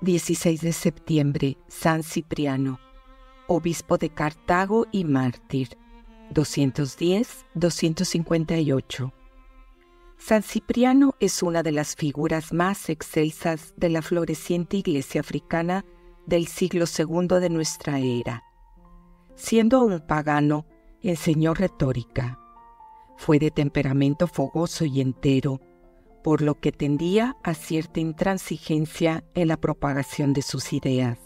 16 de septiembre, San Cipriano, obispo de Cartago y mártir, 210-258. San Cipriano es una de las figuras más excelsas de la floreciente iglesia africana del siglo II de nuestra era. Siendo un pagano, enseñó retórica. Fue de temperamento fogoso y entero, por lo que tendía a cierta intransigencia en la propagación de sus ideas.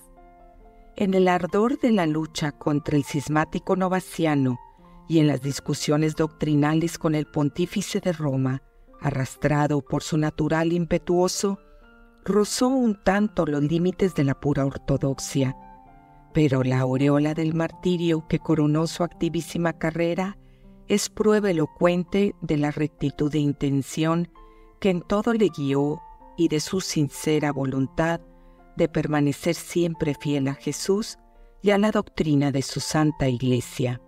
En el ardor de la lucha contra el cismático novaciano y en las discusiones doctrinales con el pontífice de Roma, arrastrado por su natural impetuoso, rozó un tanto los límites de la pura ortodoxia, pero la aureola del martirio que coronó su activísima carrera es prueba elocuente de la rectitud de intención que en todo le guió y de su sincera voluntad de permanecer siempre fiel a Jesús y a la doctrina de su Santa Iglesia.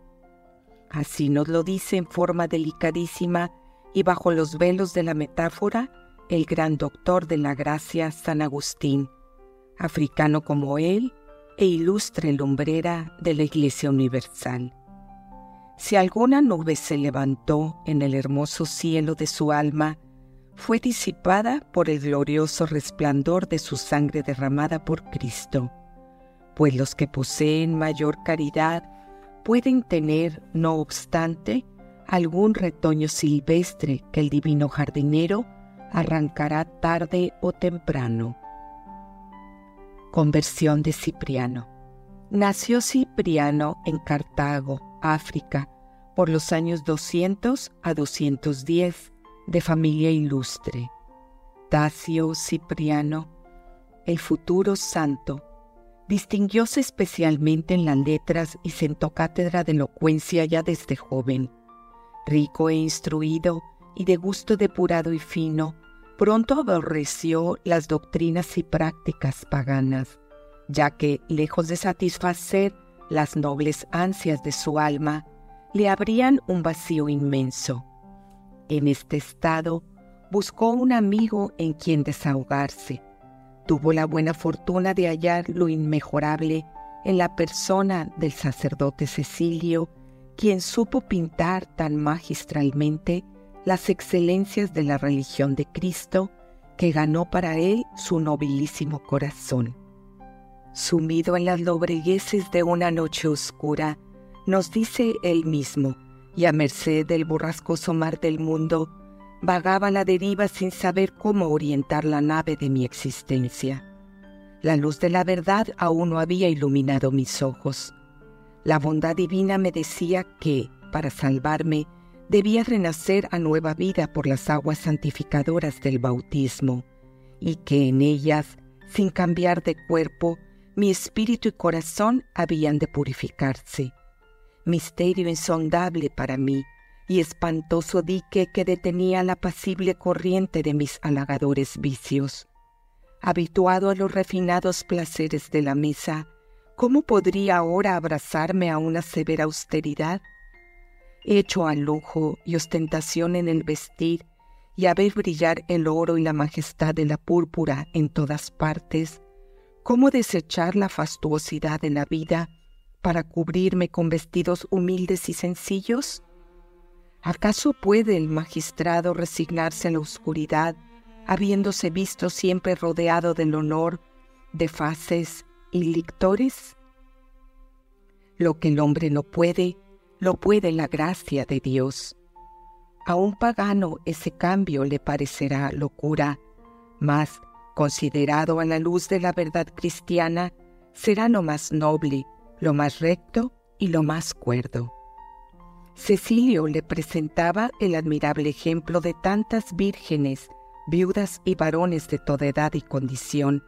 Así nos lo dice en forma delicadísima y bajo los velos de la metáfora el gran doctor de la gracia San Agustín, africano como él e ilustre lumbrera de la Iglesia Universal. Si alguna nube se levantó en el hermoso cielo de su alma fue disipada por el glorioso resplandor de su sangre derramada por Cristo, pues los que poseen mayor caridad pueden tener, no obstante, algún retoño silvestre que el divino jardinero arrancará tarde o temprano. Conversión de Cipriano. Nació Cipriano en Cartago, África, por los años 200 a 210 de familia ilustre. Tacio Cipriano, el futuro santo, distinguióse especialmente en las letras y sentó cátedra de elocuencia ya desde joven. Rico e instruido y de gusto depurado y fino, pronto aborreció las doctrinas y prácticas paganas, ya que, lejos de satisfacer las nobles ansias de su alma, le abrían un vacío inmenso en este estado, buscó un amigo en quien desahogarse. Tuvo la buena fortuna de hallar lo inmejorable en la persona del sacerdote Cecilio, quien supo pintar tan magistralmente las excelencias de la religión de Cristo que ganó para él su nobilísimo corazón. Sumido en las lobregueces de una noche oscura, nos dice él mismo, y a merced del borrascoso mar del mundo, vagaba la deriva sin saber cómo orientar la nave de mi existencia. La luz de la verdad aún no había iluminado mis ojos. La bondad divina me decía que, para salvarme, debía renacer a nueva vida por las aguas santificadoras del bautismo, y que en ellas, sin cambiar de cuerpo, mi espíritu y corazón habían de purificarse misterio insondable para mí y espantoso dique que detenía la pasible corriente de mis halagadores vicios. Habituado a los refinados placeres de la mesa, ¿cómo podría ahora abrazarme a una severa austeridad? Hecho al lujo y ostentación en el vestir y a ver brillar el oro y la majestad de la púrpura en todas partes, ¿cómo desechar la fastuosidad de la vida para cubrirme con vestidos humildes y sencillos? ¿Acaso puede el magistrado resignarse a la oscuridad, habiéndose visto siempre rodeado del honor de faces y lictores? Lo que el hombre no puede, lo puede la gracia de Dios. A un pagano ese cambio le parecerá locura, mas, considerado a la luz de la verdad cristiana, será lo más noble lo más recto y lo más cuerdo. Cecilio le presentaba el admirable ejemplo de tantas vírgenes, viudas y varones de toda edad y condición,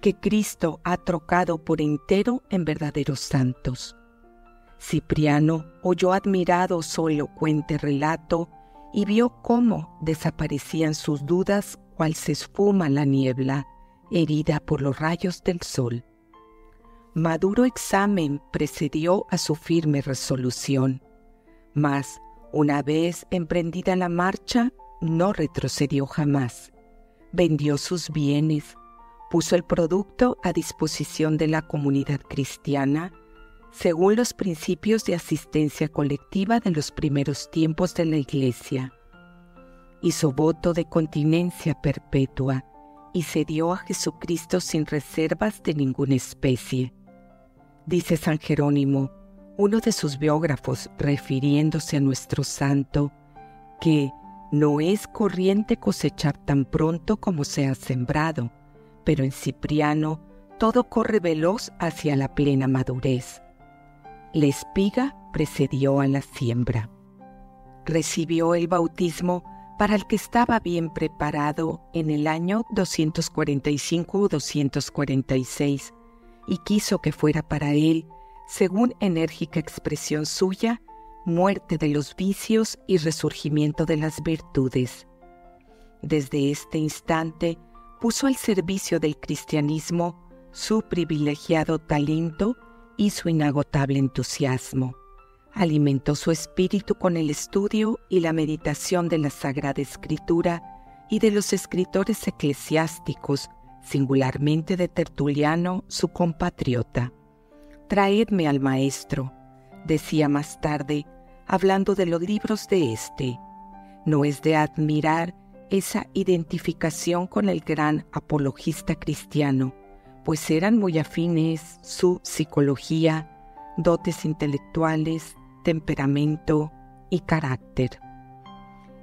que Cristo ha trocado por entero en verdaderos santos. Cipriano oyó admirado su elocuente relato y vio cómo desaparecían sus dudas cual se esfuma la niebla, herida por los rayos del sol maduro examen precedió a su firme resolución, mas una vez emprendida la marcha, no retrocedió jamás. Vendió sus bienes, puso el producto a disposición de la comunidad cristiana según los principios de asistencia colectiva de los primeros tiempos de la Iglesia. Hizo voto de continencia perpetua y se dio a Jesucristo sin reservas de ninguna especie. Dice San Jerónimo, uno de sus biógrafos, refiriéndose a nuestro santo, que no es corriente cosechar tan pronto como se ha sembrado, pero en Cipriano todo corre veloz hacia la plena madurez. La espiga precedió a la siembra. Recibió el bautismo para el que estaba bien preparado en el año 245 o 246 y quiso que fuera para él, según enérgica expresión suya, muerte de los vicios y resurgimiento de las virtudes. Desde este instante puso al servicio del cristianismo su privilegiado talento y su inagotable entusiasmo alimentó su espíritu con el estudio y la meditación de la Sagrada Escritura y de los escritores eclesiásticos, singularmente de Tertuliano, su compatriota. Traedme al maestro, decía más tarde, hablando de los libros de éste. No es de admirar esa identificación con el gran apologista cristiano, pues eran muy afines su psicología, dotes intelectuales, temperamento y carácter.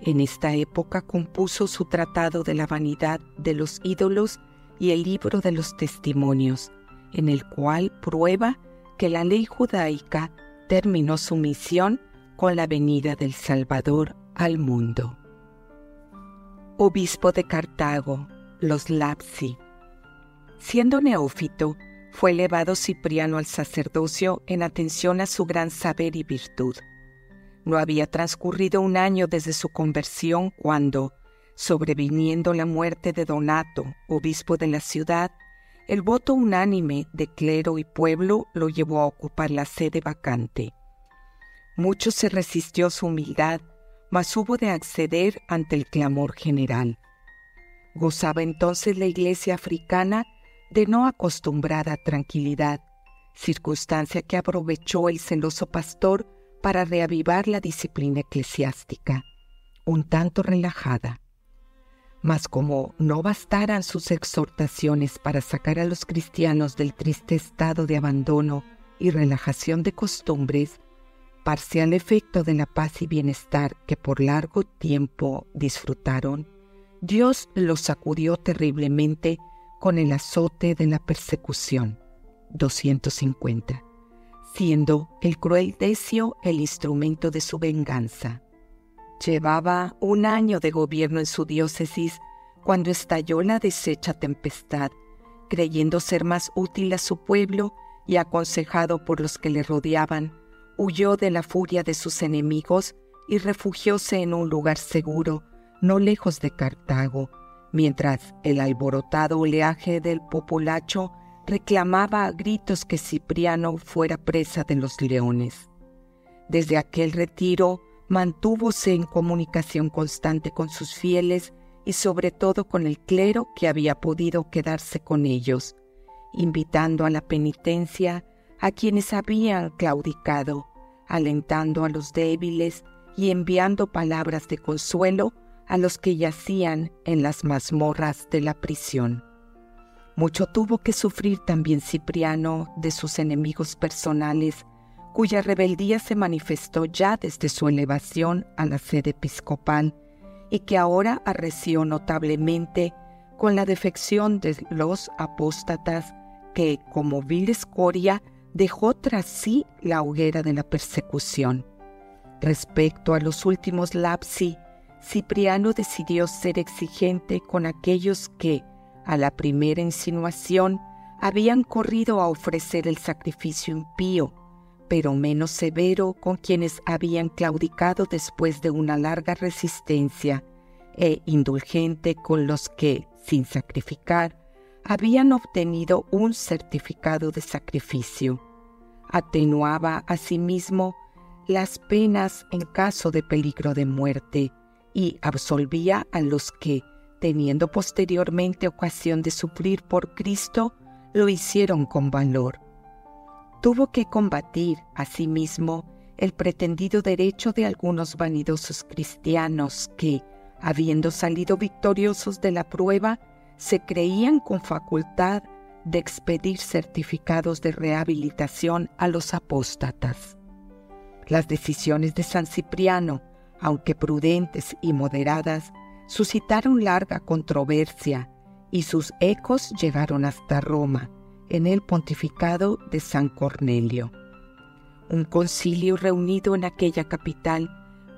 En esta época compuso su Tratado de la Vanidad de los Ídolos y el Libro de los Testimonios, en el cual prueba que la ley judaica terminó su misión con la venida del Salvador al mundo. Obispo de Cartago, los Lapsi. Siendo neófito, fue elevado Cipriano al sacerdocio en atención a su gran saber y virtud. No había transcurrido un año desde su conversión cuando, sobreviniendo la muerte de Donato, obispo de la ciudad, el voto unánime de clero y pueblo lo llevó a ocupar la sede vacante. Mucho se resistió su humildad, mas hubo de acceder ante el clamor general. Gozaba entonces la iglesia africana de no acostumbrada tranquilidad, circunstancia que aprovechó el celoso pastor para reavivar la disciplina eclesiástica, un tanto relajada. Mas como no bastaran sus exhortaciones para sacar a los cristianos del triste estado de abandono y relajación de costumbres, parcial efecto de la paz y bienestar que por largo tiempo disfrutaron, Dios los sacudió terriblemente con el azote de la persecución. 250. Siendo el cruel Decio el instrumento de su venganza. Llevaba un año de gobierno en su diócesis cuando estalló la deshecha tempestad, creyendo ser más útil a su pueblo y aconsejado por los que le rodeaban, huyó de la furia de sus enemigos y refugióse en un lugar seguro, no lejos de Cartago, mientras el alborotado oleaje del populacho reclamaba a gritos que Cipriano fuera presa de los leones. Desde aquel retiro mantúvose en comunicación constante con sus fieles y sobre todo con el clero que había podido quedarse con ellos, invitando a la penitencia a quienes habían claudicado, alentando a los débiles y enviando palabras de consuelo a los que yacían en las mazmorras de la prisión. Mucho tuvo que sufrir también Cipriano de sus enemigos personales, cuya rebeldía se manifestó ya desde su elevación a la sede episcopal y que ahora arreció notablemente con la defección de los apóstatas que, como vil escoria, dejó tras sí la hoguera de la persecución. Respecto a los últimos lapsi, Cipriano decidió ser exigente con aquellos que, a la primera insinuación, habían corrido a ofrecer el sacrificio impío, pero menos severo con quienes habían claudicado después de una larga resistencia, e indulgente con los que, sin sacrificar, habían obtenido un certificado de sacrificio. Atenuaba asimismo las penas en caso de peligro de muerte, y absolvía a los que, teniendo posteriormente ocasión de sufrir por Cristo, lo hicieron con valor. Tuvo que combatir, asimismo, el pretendido derecho de algunos vanidosos cristianos que, habiendo salido victoriosos de la prueba, se creían con facultad de expedir certificados de rehabilitación a los apóstatas. Las decisiones de San Cipriano, aunque prudentes y moderadas, suscitaron larga controversia y sus ecos llegaron hasta Roma, en el pontificado de San Cornelio. Un concilio reunido en aquella capital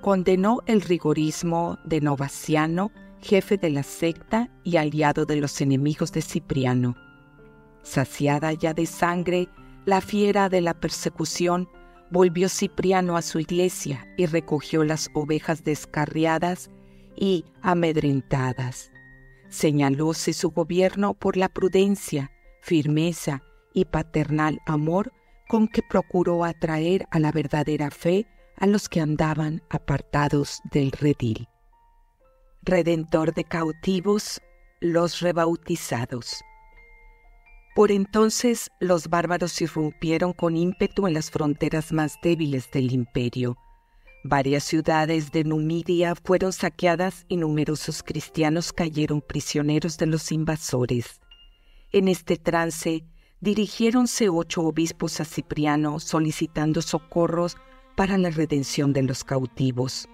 condenó el rigorismo de Novaciano, jefe de la secta y aliado de los enemigos de Cipriano. Saciada ya de sangre, la fiera de la persecución volvió Cipriano a su iglesia y recogió las ovejas descarriadas y amedrentadas. Señalóse su gobierno por la prudencia, firmeza y paternal amor con que procuró atraer a la verdadera fe a los que andaban apartados del redil. Redentor de cautivos, los rebautizados. Por entonces los bárbaros irrumpieron con ímpetu en las fronteras más débiles del imperio. Varias ciudades de Numidia fueron saqueadas y numerosos cristianos cayeron prisioneros de los invasores. En este trance, dirigiéronse ocho obispos a Cipriano solicitando socorros para la redención de los cautivos.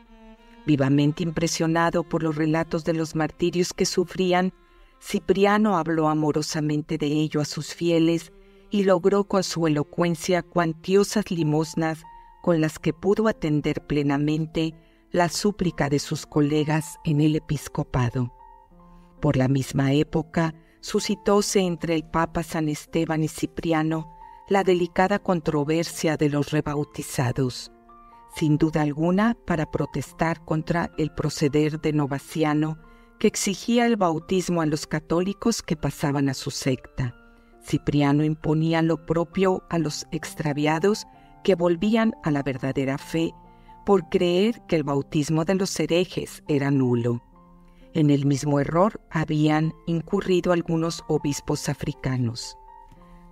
Vivamente impresionado por los relatos de los martirios que sufrían, Cipriano habló amorosamente de ello a sus fieles y logró con su elocuencia cuantiosas limosnas con las que pudo atender plenamente la súplica de sus colegas en el episcopado. Por la misma época, suscitóse entre el Papa San Esteban y Cipriano la delicada controversia de los rebautizados, sin duda alguna para protestar contra el proceder de Novaciano que exigía el bautismo a los católicos que pasaban a su secta. Cipriano imponía lo propio a los extraviados que volvían a la verdadera fe por creer que el bautismo de los herejes era nulo. En el mismo error habían incurrido algunos obispos africanos.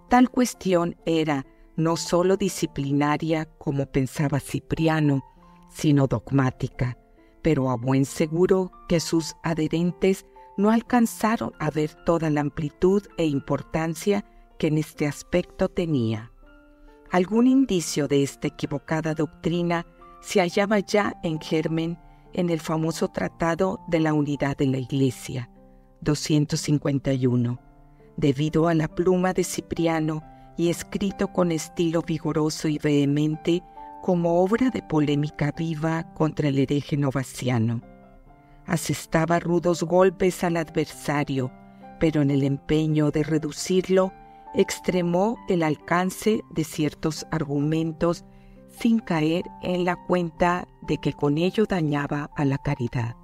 Tal cuestión era no sólo disciplinaria como pensaba Cipriano, sino dogmática, pero a buen seguro que sus adherentes no alcanzaron a ver toda la amplitud e importancia que en este aspecto tenía. Algún indicio de esta equivocada doctrina se hallaba ya en germen en el famoso Tratado de la Unidad de la Iglesia, 251, debido a la pluma de Cipriano y escrito con estilo vigoroso y vehemente como obra de polémica viva contra el hereje novaciano. Asestaba rudos golpes al adversario, pero en el empeño de reducirlo, extremó el alcance de ciertos argumentos sin caer en la cuenta de que con ello dañaba a la caridad.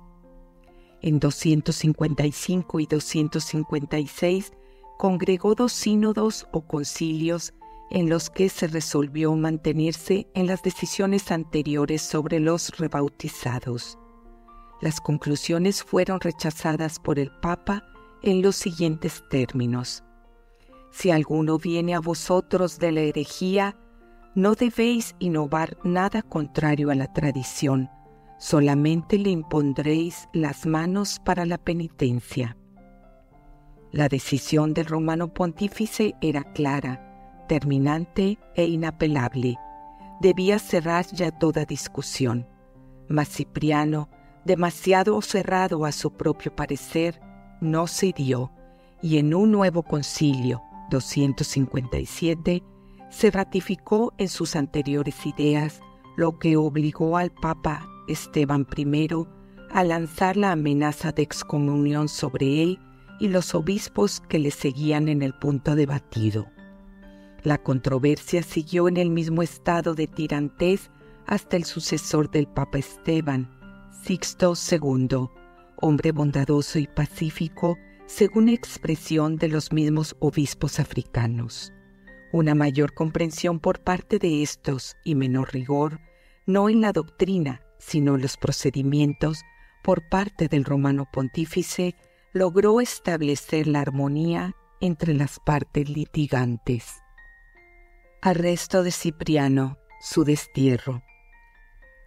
En 255 y 256 congregó dos sínodos o concilios en los que se resolvió mantenerse en las decisiones anteriores sobre los rebautizados. Las conclusiones fueron rechazadas por el Papa en los siguientes términos. Si alguno viene a vosotros de la herejía, no debéis innovar nada contrario a la tradición, solamente le impondréis las manos para la penitencia. La decisión del romano pontífice era clara, terminante e inapelable. Debía cerrar ya toda discusión. Mas Cipriano, demasiado cerrado a su propio parecer, no cedió y en un nuevo concilio, 257, se ratificó en sus anteriores ideas, lo que obligó al Papa Esteban I a lanzar la amenaza de excomunión sobre él y los obispos que le seguían en el punto debatido. La controversia siguió en el mismo estado de tirantez hasta el sucesor del Papa Esteban, Sixto II, hombre bondadoso y pacífico, según expresión de los mismos obispos africanos una mayor comprensión por parte de estos y menor rigor, no en la doctrina, sino en los procedimientos, por parte del romano pontífice, logró establecer la armonía entre las partes litigantes. Arresto de Cipriano, su destierro.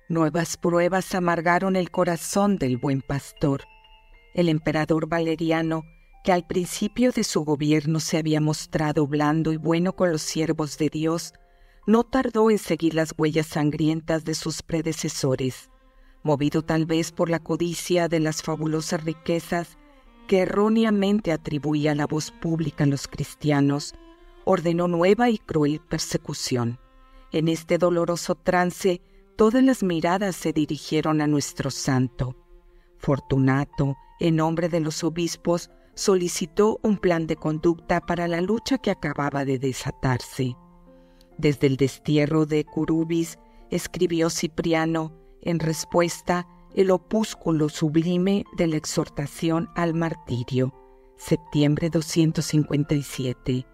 Nuevas pruebas amargaron el corazón del buen pastor. El emperador Valeriano, que al principio de su gobierno se había mostrado blando y bueno con los siervos de Dios, no tardó en seguir las huellas sangrientas de sus predecesores, movido tal vez por la codicia de las fabulosas riquezas que erróneamente atribuía la voz pública a los cristianos, ordenó nueva y cruel persecución. En este doloroso trance, todas las miradas se dirigieron a nuestro santo. Fortunato, en nombre de los obispos, solicitó un plan de conducta para la lucha que acababa de desatarse. Desde el destierro de Curubis, escribió Cipriano, en respuesta, el opúsculo sublime de la exhortación al martirio, septiembre 257.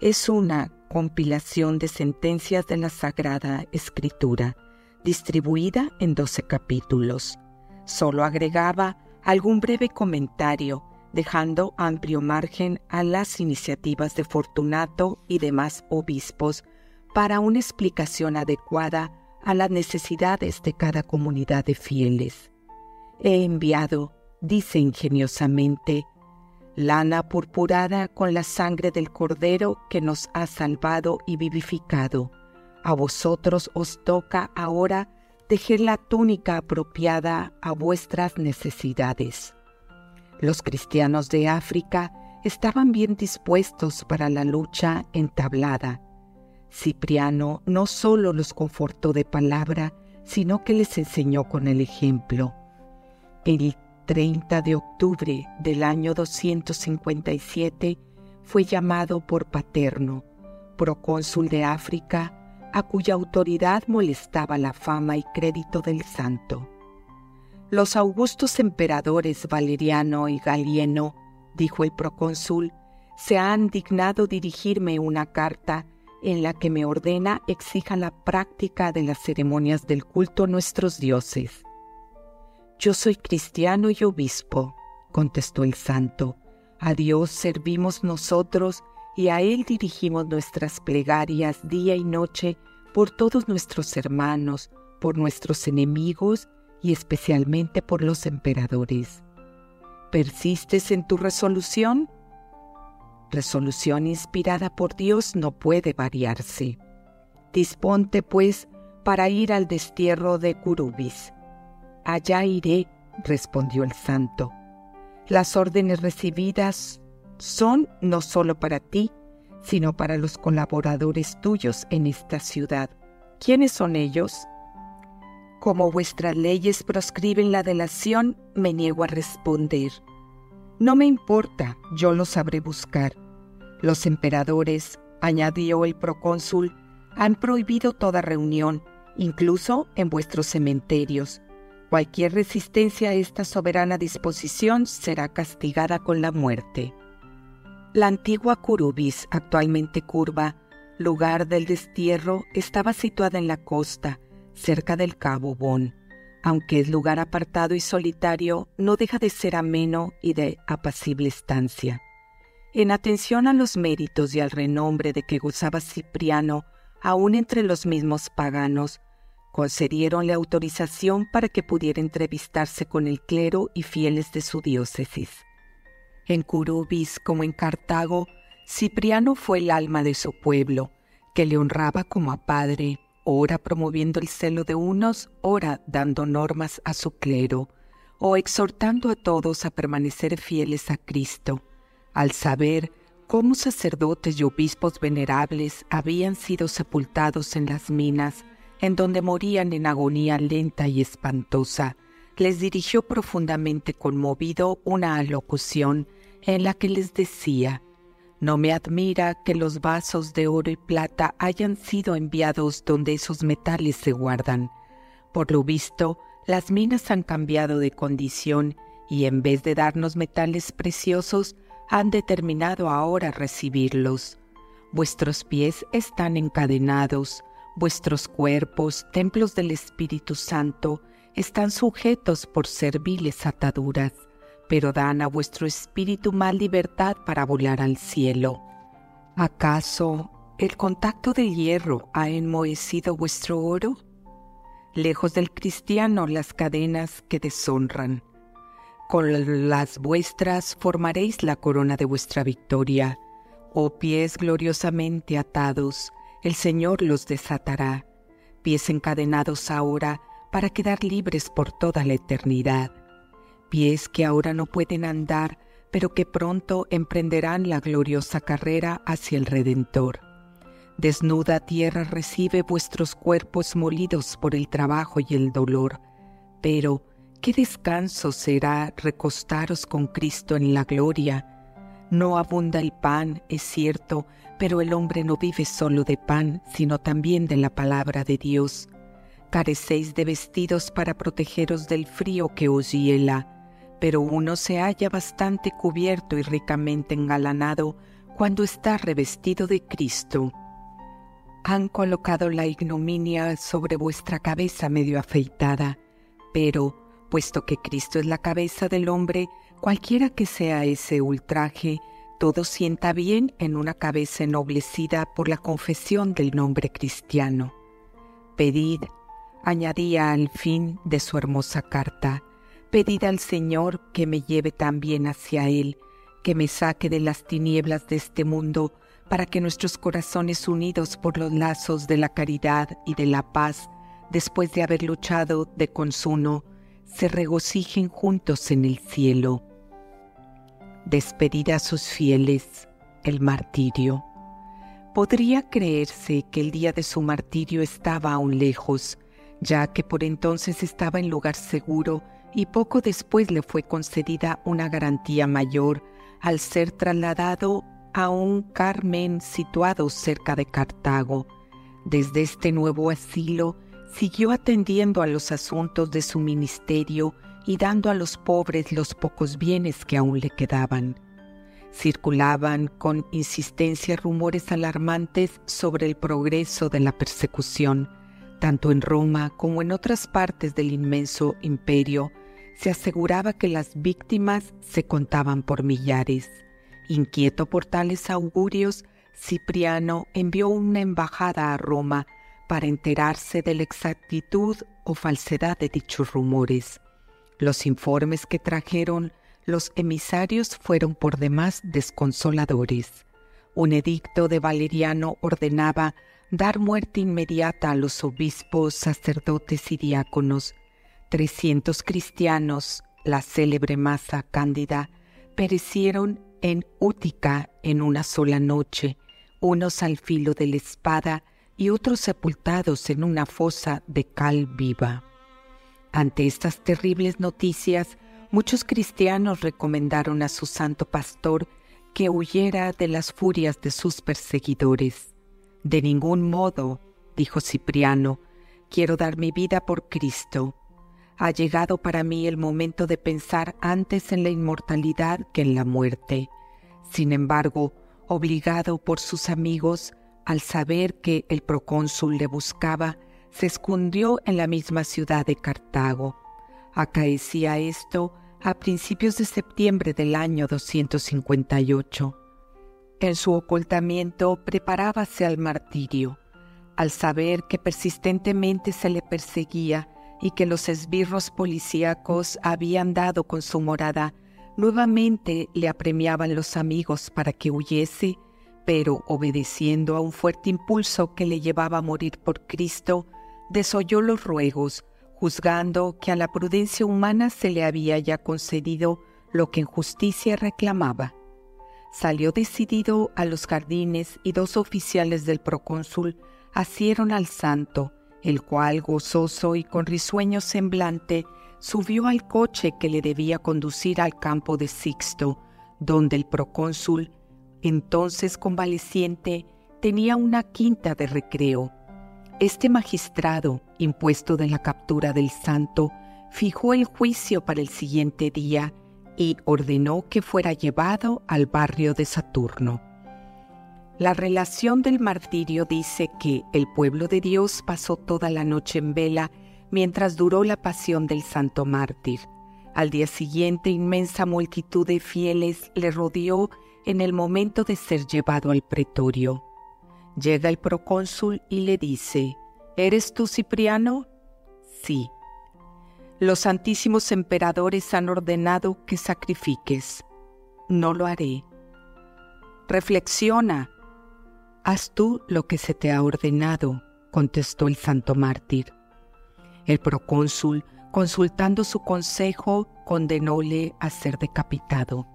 Es una compilación de sentencias de la Sagrada Escritura distribuida en doce capítulos. Solo agregaba algún breve comentario, dejando amplio margen a las iniciativas de Fortunato y demás obispos para una explicación adecuada a las necesidades de cada comunidad de fieles. He enviado, dice ingeniosamente, lana purpurada con la sangre del Cordero que nos ha salvado y vivificado a vosotros os toca ahora tejer la túnica apropiada a vuestras necesidades. Los cristianos de África estaban bien dispuestos para la lucha entablada. Cipriano no solo los confortó de palabra, sino que les enseñó con el ejemplo. El 30 de octubre del año 257 fue llamado por Paterno, procónsul de África, a cuya autoridad molestaba la fama y crédito del santo. Los augustos emperadores Valeriano y Galieno, dijo el procónsul, se han dignado dirigirme una carta en la que me ordena exija la práctica de las ceremonias del culto a nuestros dioses. Yo soy cristiano y obispo, contestó el santo. A Dios servimos nosotros y a Él dirigimos nuestras plegarias día y noche por todos nuestros hermanos, por nuestros enemigos y especialmente por los emperadores. ¿Persistes en tu resolución? Resolución inspirada por Dios no puede variarse. Disponte, pues, para ir al destierro de Curubis. Allá iré, respondió el santo. Las órdenes recibidas son no solo para ti, sino para los colaboradores tuyos en esta ciudad. ¿Quiénes son ellos? Como vuestras leyes proscriben la delación, me niego a responder. No me importa, yo lo sabré buscar. Los emperadores, añadió el procónsul, han prohibido toda reunión, incluso en vuestros cementerios. Cualquier resistencia a esta soberana disposición será castigada con la muerte. La antigua Curubis, actualmente curva, lugar del destierro, estaba situada en la costa, cerca del Cabo Bon. Aunque es lugar apartado y solitario, no deja de ser ameno y de apacible estancia. En atención a los méritos y al renombre de que gozaba Cipriano, aún entre los mismos paganos, concedieronle autorización para que pudiera entrevistarse con el clero y fieles de su diócesis. En Curubis como en Cartago, Cipriano fue el alma de su pueblo, que le honraba como a padre, ora promoviendo el celo de unos, ora dando normas a su clero, o exhortando a todos a permanecer fieles a Cristo, al saber cómo sacerdotes y obispos venerables habían sido sepultados en las minas, en donde morían en agonía lenta y espantosa, les dirigió profundamente conmovido una alocución en la que les decía, no me admira que los vasos de oro y plata hayan sido enviados donde esos metales se guardan. Por lo visto, las minas han cambiado de condición y en vez de darnos metales preciosos, han determinado ahora recibirlos. Vuestros pies están encadenados, vuestros cuerpos, templos del Espíritu Santo, están sujetos por serviles ataduras pero dan a vuestro espíritu más libertad para volar al cielo. ¿Acaso el contacto del hierro ha enmohecido vuestro oro? Lejos del cristiano las cadenas que deshonran. Con las vuestras formaréis la corona de vuestra victoria. Oh pies gloriosamente atados, el Señor los desatará. Pies encadenados ahora para quedar libres por toda la eternidad pies que ahora no pueden andar, pero que pronto emprenderán la gloriosa carrera hacia el Redentor. Desnuda tierra recibe vuestros cuerpos molidos por el trabajo y el dolor, pero qué descanso será recostaros con Cristo en la gloria. No abunda el pan, es cierto, pero el hombre no vive solo de pan, sino también de la palabra de Dios. Carecéis de vestidos para protegeros del frío que os hiela pero uno se halla bastante cubierto y ricamente engalanado cuando está revestido de Cristo. Han colocado la ignominia sobre vuestra cabeza medio afeitada, pero, puesto que Cristo es la cabeza del hombre, cualquiera que sea ese ultraje, todo sienta bien en una cabeza ennoblecida por la confesión del nombre cristiano. Pedid, añadía al fin de su hermosa carta, Pedid al Señor que me lleve también hacia Él, que me saque de las tinieblas de este mundo, para que nuestros corazones unidos por los lazos de la caridad y de la paz, después de haber luchado de consuno, se regocijen juntos en el cielo. Despedida a sus fieles, el martirio. Podría creerse que el día de su martirio estaba aún lejos, ya que por entonces estaba en lugar seguro y poco después le fue concedida una garantía mayor al ser trasladado a un Carmen situado cerca de Cartago. Desde este nuevo asilo siguió atendiendo a los asuntos de su ministerio y dando a los pobres los pocos bienes que aún le quedaban. Circulaban con insistencia rumores alarmantes sobre el progreso de la persecución, tanto en Roma como en otras partes del inmenso imperio, se aseguraba que las víctimas se contaban por millares. Inquieto por tales augurios, Cipriano envió una embajada a Roma para enterarse de la exactitud o falsedad de dichos rumores. Los informes que trajeron los emisarios fueron por demás desconsoladores. Un edicto de Valeriano ordenaba dar muerte inmediata a los obispos, sacerdotes y diáconos. Trescientos cristianos, la célebre masa cándida, perecieron en Útica en una sola noche, unos al filo de la espada y otros sepultados en una fosa de cal viva. Ante estas terribles noticias, muchos cristianos recomendaron a su santo pastor que huyera de las furias de sus perseguidores. De ningún modo, dijo Cipriano, quiero dar mi vida por Cristo. Ha llegado para mí el momento de pensar antes en la inmortalidad que en la muerte. Sin embargo, obligado por sus amigos, al saber que el procónsul le buscaba, se escondió en la misma ciudad de Cartago. Acaecía esto a principios de septiembre del año 258. En su ocultamiento preparábase al martirio. Al saber que persistentemente se le perseguía y que los esbirros policíacos habían dado con su morada, nuevamente le apremiaban los amigos para que huyese, pero obedeciendo a un fuerte impulso que le llevaba a morir por Cristo, desoyó los ruegos, juzgando que a la prudencia humana se le había ya concedido lo que en justicia reclamaba salió decidido a los jardines y dos oficiales del procónsul asieron al santo, el cual, gozoso y con risueño semblante, subió al coche que le debía conducir al campo de Sixto, donde el procónsul, entonces convaleciente, tenía una quinta de recreo. Este magistrado, impuesto de la captura del santo, fijó el juicio para el siguiente día y ordenó que fuera llevado al barrio de Saturno. La relación del martirio dice que el pueblo de Dios pasó toda la noche en vela mientras duró la pasión del santo mártir. Al día siguiente, inmensa multitud de fieles le rodeó en el momento de ser llevado al pretorio. Llega el procónsul y le dice, ¿Eres tú Cipriano? Sí. Los santísimos emperadores han ordenado que sacrifiques. No lo haré. Reflexiona. Haz tú lo que se te ha ordenado, contestó el santo mártir. El procónsul, consultando su consejo, condenóle a ser decapitado.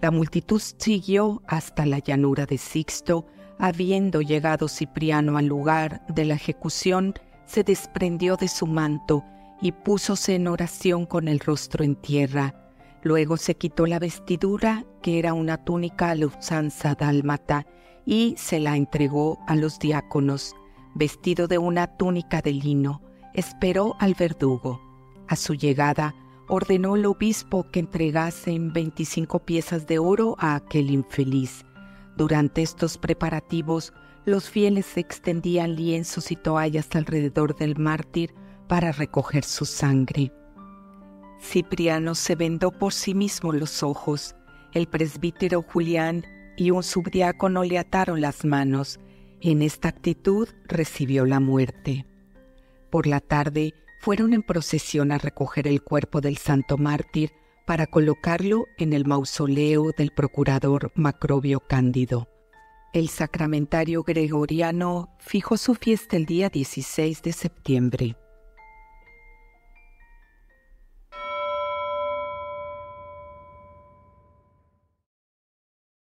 La multitud siguió hasta la llanura de Sixto, habiendo llegado Cipriano al lugar de la ejecución, se desprendió de su manto y púsose en oración con el rostro en tierra. Luego se quitó la vestidura, que era una túnica a la usanza dálmata, y se la entregó a los diáconos, vestido de una túnica de lino. Esperó al verdugo. A su llegada, ordenó el obispo que entregasen 25 piezas de oro a aquel infeliz. Durante estos preparativos, los fieles extendían lienzos y toallas alrededor del mártir para recoger su sangre. Cipriano se vendó por sí mismo los ojos, el presbítero Julián y un subdiácono le ataron las manos. En esta actitud recibió la muerte. Por la tarde fueron en procesión a recoger el cuerpo del santo mártir para colocarlo en el mausoleo del procurador Macrobio Cándido. El sacramentario gregoriano fijó su fiesta el día 16 de septiembre.